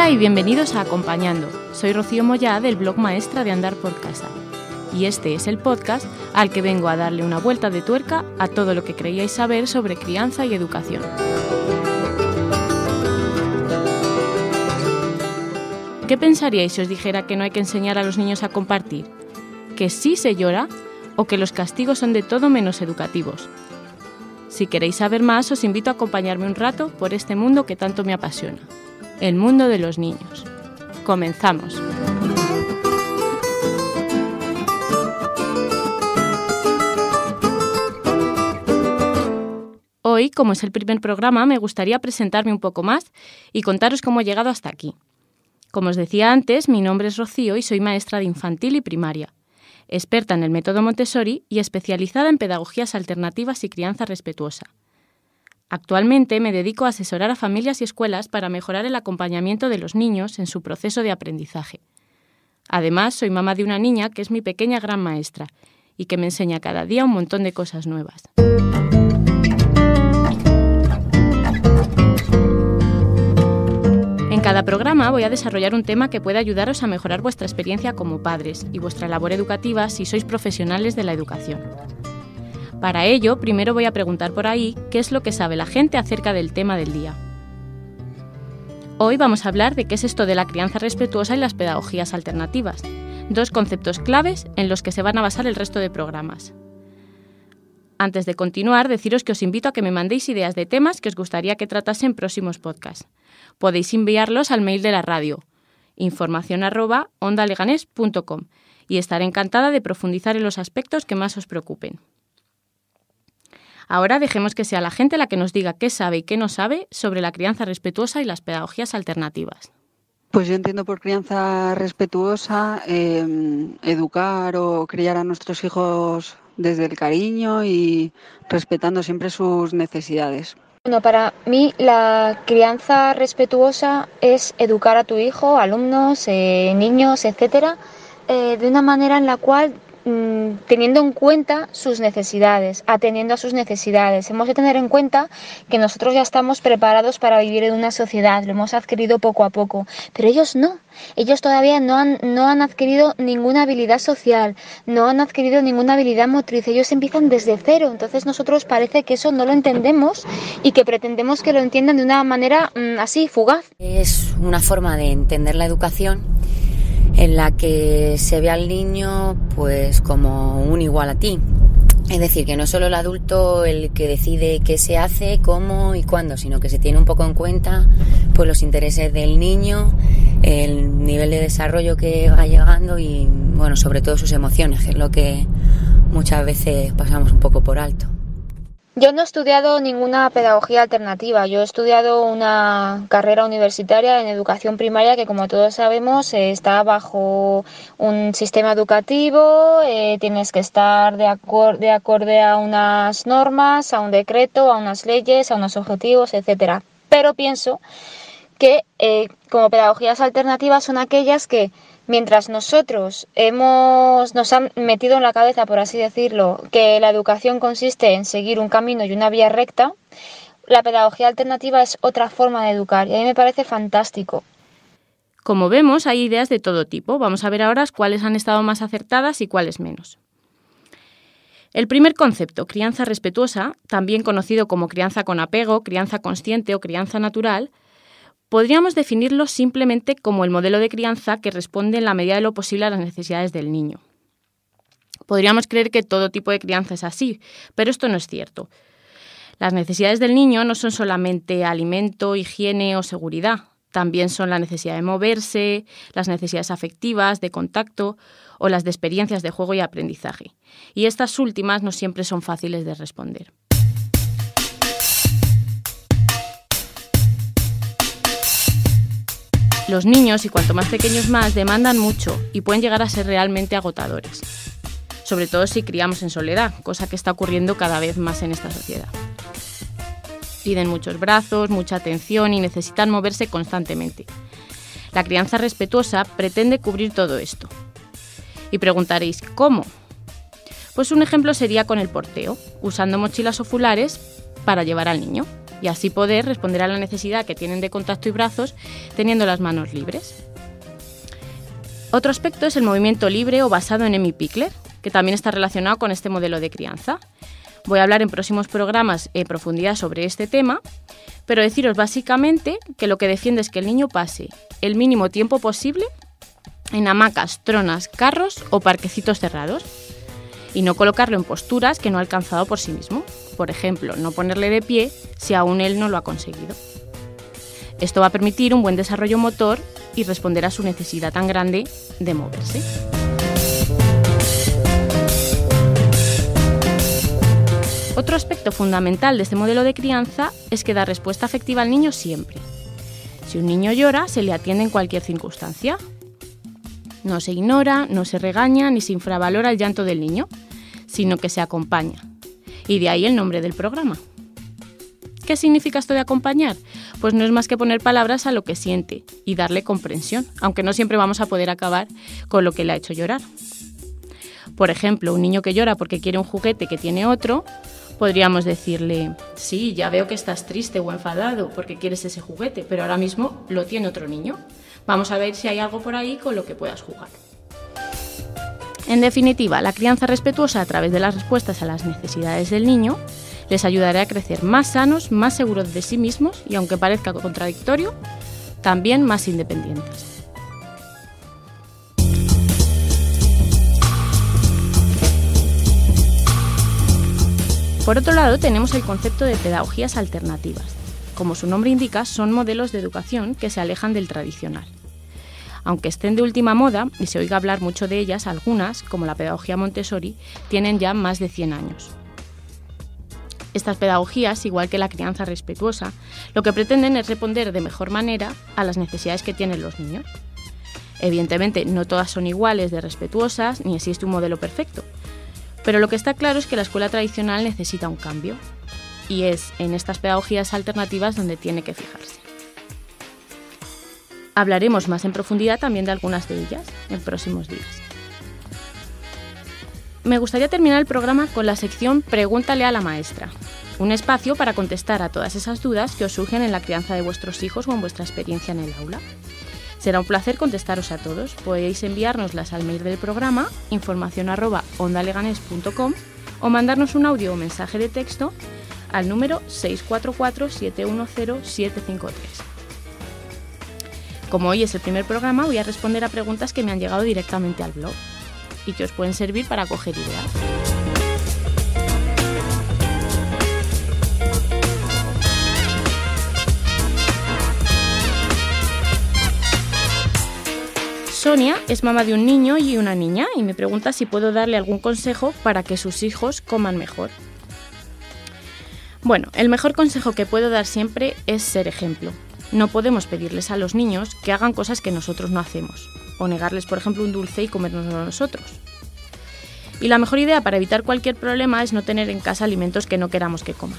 Hola y bienvenidos a Acompañando. Soy Rocío Moya del blog Maestra de Andar por Casa. Y este es el podcast al que vengo a darle una vuelta de tuerca a todo lo que creíais saber sobre crianza y educación. ¿Qué pensaríais si os dijera que no hay que enseñar a los niños a compartir? ¿Que sí se llora o que los castigos son de todo menos educativos? Si queréis saber más, os invito a acompañarme un rato por este mundo que tanto me apasiona el mundo de los niños. Comenzamos. Hoy, como es el primer programa, me gustaría presentarme un poco más y contaros cómo he llegado hasta aquí. Como os decía antes, mi nombre es Rocío y soy maestra de infantil y primaria, experta en el método Montessori y especializada en pedagogías alternativas y crianza respetuosa. Actualmente me dedico a asesorar a familias y escuelas para mejorar el acompañamiento de los niños en su proceso de aprendizaje. Además, soy mamá de una niña que es mi pequeña gran maestra y que me enseña cada día un montón de cosas nuevas. En cada programa voy a desarrollar un tema que pueda ayudaros a mejorar vuestra experiencia como padres y vuestra labor educativa si sois profesionales de la educación. Para ello, primero voy a preguntar por ahí qué es lo que sabe la gente acerca del tema del día. Hoy vamos a hablar de qué es esto de la crianza respetuosa y las pedagogías alternativas, dos conceptos claves en los que se van a basar el resto de programas. Antes de continuar, deciros que os invito a que me mandéis ideas de temas que os gustaría que tratase en próximos podcasts. Podéis enviarlos al mail de la radio, información y estaré encantada de profundizar en los aspectos que más os preocupen. Ahora dejemos que sea la gente la que nos diga qué sabe y qué no sabe sobre la crianza respetuosa y las pedagogías alternativas. Pues yo entiendo por crianza respetuosa em, educar o criar a nuestros hijos desde el cariño y respetando siempre sus necesidades. Bueno, para mí la crianza respetuosa es educar a tu hijo, alumnos, eh, niños, etcétera, eh, de una manera en la cual Mm, teniendo en cuenta sus necesidades, atendiendo a sus necesidades. Hemos de tener en cuenta que nosotros ya estamos preparados para vivir en una sociedad, lo hemos adquirido poco a poco, pero ellos no. Ellos todavía no han, no han adquirido ninguna habilidad social, no han adquirido ninguna habilidad motriz, ellos empiezan desde cero, entonces nosotros parece que eso no lo entendemos y que pretendemos que lo entiendan de una manera mm, así, fugaz. Es una forma de entender la educación en la que se ve al niño pues como un igual a ti. Es decir, que no es solo el adulto el que decide qué se hace, cómo y cuándo, sino que se tiene un poco en cuenta pues los intereses del niño, el nivel de desarrollo que va llegando y bueno, sobre todo sus emociones, que es lo que muchas veces pasamos un poco por alto. Yo no he estudiado ninguna pedagogía alternativa, yo he estudiado una carrera universitaria en educación primaria que como todos sabemos está bajo un sistema educativo, eh, tienes que estar de, de acorde a unas normas, a un decreto, a unas leyes, a unos objetivos, etcétera. Pero pienso que eh, como pedagogías alternativas son aquellas que Mientras nosotros hemos, nos han metido en la cabeza, por así decirlo, que la educación consiste en seguir un camino y una vía recta, la pedagogía alternativa es otra forma de educar y a mí me parece fantástico. Como vemos, hay ideas de todo tipo. Vamos a ver ahora cuáles han estado más acertadas y cuáles menos. El primer concepto, crianza respetuosa, también conocido como crianza con apego, crianza consciente o crianza natural, Podríamos definirlo simplemente como el modelo de crianza que responde en la medida de lo posible a las necesidades del niño. Podríamos creer que todo tipo de crianza es así, pero esto no es cierto. Las necesidades del niño no son solamente alimento, higiene o seguridad. También son la necesidad de moverse, las necesidades afectivas, de contacto o las de experiencias de juego y aprendizaje. Y estas últimas no siempre son fáciles de responder. Los niños, y cuanto más pequeños más, demandan mucho y pueden llegar a ser realmente agotadores, sobre todo si criamos en soledad, cosa que está ocurriendo cada vez más en esta sociedad. Piden muchos brazos, mucha atención y necesitan moverse constantemente. La crianza respetuosa pretende cubrir todo esto. Y preguntaréis, ¿cómo? Pues un ejemplo sería con el porteo, usando mochilas ofulares para llevar al niño y así poder responder a la necesidad que tienen de contacto y brazos teniendo las manos libres. Otro aspecto es el movimiento libre o basado en Emmy Pickler, que también está relacionado con este modelo de crianza. Voy a hablar en próximos programas en profundidad sobre este tema, pero deciros básicamente que lo que defiende es que el niño pase el mínimo tiempo posible en hamacas, tronas, carros o parquecitos cerrados y no colocarlo en posturas que no ha alcanzado por sí mismo. Por ejemplo, no ponerle de pie si aún él no lo ha conseguido. Esto va a permitir un buen desarrollo motor y responder a su necesidad tan grande de moverse. Otro aspecto fundamental de este modelo de crianza es que da respuesta afectiva al niño siempre. Si un niño llora, se le atiende en cualquier circunstancia. No se ignora, no se regaña ni se infravalora el llanto del niño, sino que se acompaña. Y de ahí el nombre del programa. ¿Qué significa esto de acompañar? Pues no es más que poner palabras a lo que siente y darle comprensión, aunque no siempre vamos a poder acabar con lo que le ha hecho llorar. Por ejemplo, un niño que llora porque quiere un juguete que tiene otro, podríamos decirle, sí, ya veo que estás triste o enfadado porque quieres ese juguete, pero ahora mismo lo tiene otro niño. Vamos a ver si hay algo por ahí con lo que puedas jugar. En definitiva, la crianza respetuosa a través de las respuestas a las necesidades del niño les ayudará a crecer más sanos, más seguros de sí mismos y, aunque parezca contradictorio, también más independientes. Por otro lado, tenemos el concepto de pedagogías alternativas. Como su nombre indica, son modelos de educación que se alejan del tradicional. Aunque estén de última moda y se oiga hablar mucho de ellas, algunas, como la pedagogía Montessori, tienen ya más de 100 años. Estas pedagogías, igual que la crianza respetuosa, lo que pretenden es responder de mejor manera a las necesidades que tienen los niños. Evidentemente, no todas son iguales de respetuosas, ni existe un modelo perfecto, pero lo que está claro es que la escuela tradicional necesita un cambio y es en estas pedagogías alternativas donde tiene que fijarse. Hablaremos más en profundidad también de algunas de ellas en próximos días. Me gustaría terminar el programa con la sección Pregúntale a la maestra, un espacio para contestar a todas esas dudas que os surgen en la crianza de vuestros hijos o en vuestra experiencia en el aula. Será un placer contestaros a todos. Podéis enviárnoslas al mail del programa información o mandarnos un audio o mensaje de texto al número 644-710-753. Como hoy es el primer programa, voy a responder a preguntas que me han llegado directamente al blog y que os pueden servir para coger ideas. Sonia es mamá de un niño y una niña y me pregunta si puedo darle algún consejo para que sus hijos coman mejor. Bueno, el mejor consejo que puedo dar siempre es ser ejemplo. No podemos pedirles a los niños que hagan cosas que nosotros no hacemos, o negarles, por ejemplo, un dulce y comérnoslo nosotros. Y la mejor idea para evitar cualquier problema es no tener en casa alimentos que no queramos que coman.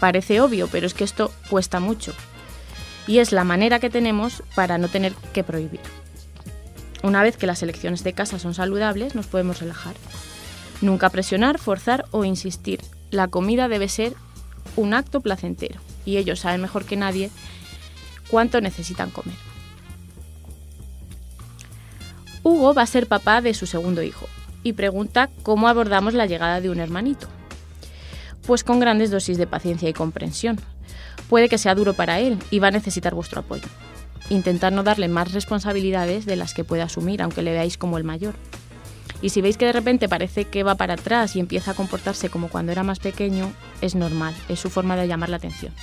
Parece obvio, pero es que esto cuesta mucho. Y es la manera que tenemos para no tener que prohibir. Una vez que las elecciones de casa son saludables, nos podemos relajar. Nunca presionar, forzar o insistir. La comida debe ser un acto placentero y ellos saben mejor que nadie cuánto necesitan comer. Hugo va a ser papá de su segundo hijo y pregunta cómo abordamos la llegada de un hermanito. Pues con grandes dosis de paciencia y comprensión. Puede que sea duro para él y va a necesitar vuestro apoyo intentar no darle más responsabilidades de las que puede asumir, aunque le veáis como el mayor. Y si veis que de repente parece que va para atrás y empieza a comportarse como cuando era más pequeño, es normal, es su forma de llamar la atención.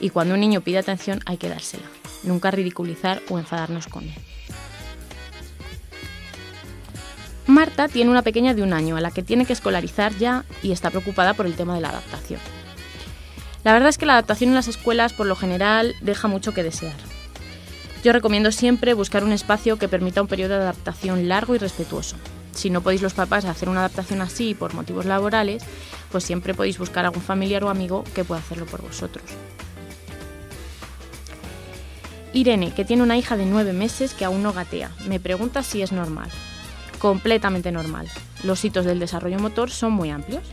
Y cuando un niño pide atención hay que dársela. nunca ridiculizar o enfadarnos con él. Marta tiene una pequeña de un año a la que tiene que escolarizar ya y está preocupada por el tema de la adaptación. La verdad es que la adaptación en las escuelas por lo general deja mucho que desear. Yo recomiendo siempre buscar un espacio que permita un periodo de adaptación largo y respetuoso. Si no podéis los papás hacer una adaptación así por motivos laborales, pues siempre podéis buscar algún familiar o amigo que pueda hacerlo por vosotros. Irene, que tiene una hija de nueve meses que aún no gatea, me pregunta si es normal. Completamente normal. Los hitos del desarrollo motor son muy amplios.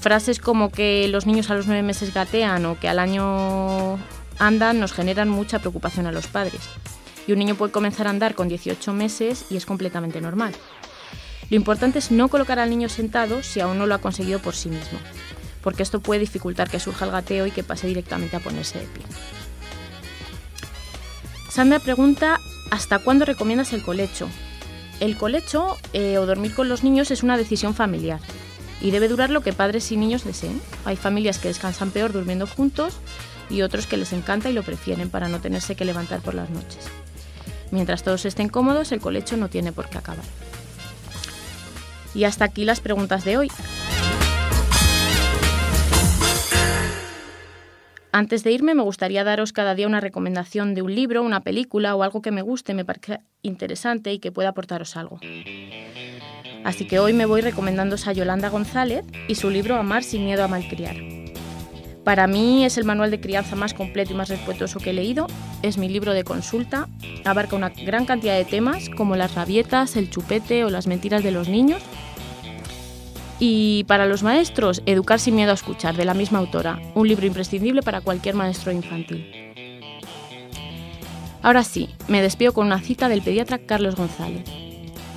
Frases como que los niños a los nueve meses gatean o que al año andan nos generan mucha preocupación a los padres. Y un niño puede comenzar a andar con 18 meses y es completamente normal. Lo importante es no colocar al niño sentado si aún no lo ha conseguido por sí mismo, porque esto puede dificultar que surja el gateo y que pase directamente a ponerse de pie. Sandra pregunta, ¿hasta cuándo recomiendas el colecho? El colecho eh, o dormir con los niños es una decisión familiar y debe durar lo que padres y niños deseen. Hay familias que descansan peor durmiendo juntos y otros que les encanta y lo prefieren para no tenerse que levantar por las noches. Mientras todos estén cómodos, el colecho no tiene por qué acabar. Y hasta aquí las preguntas de hoy. Antes de irme, me gustaría daros cada día una recomendación de un libro, una película o algo que me guste, me parezca interesante y que pueda aportaros algo. Así que hoy me voy recomendándoos a Yolanda González y su libro Amar sin miedo a malcriar. Para mí es el manual de crianza más completo y más respetuoso que he leído. Es mi libro de consulta. Abarca una gran cantidad de temas como las rabietas, el chupete o las mentiras de los niños. Y para los maestros, Educar sin miedo a escuchar, de la misma autora. Un libro imprescindible para cualquier maestro infantil. Ahora sí, me despido con una cita del pediatra Carlos González.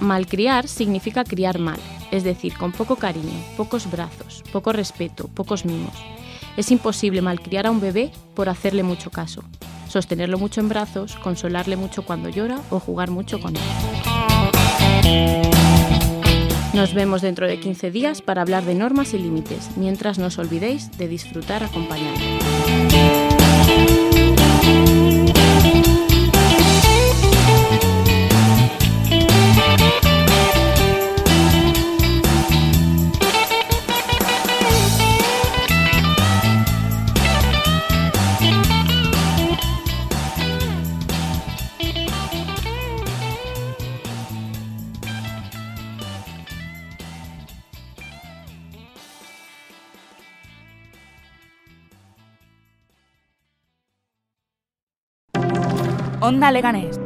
Malcriar significa criar mal, es decir, con poco cariño, pocos brazos, poco respeto, pocos mimos. Es imposible malcriar a un bebé por hacerle mucho caso, sostenerlo mucho en brazos, consolarle mucho cuando llora o jugar mucho con él. Nos vemos dentro de 15 días para hablar de normas y límites, mientras no os olvidéis de disfrutar acompañados. Onda Leganés.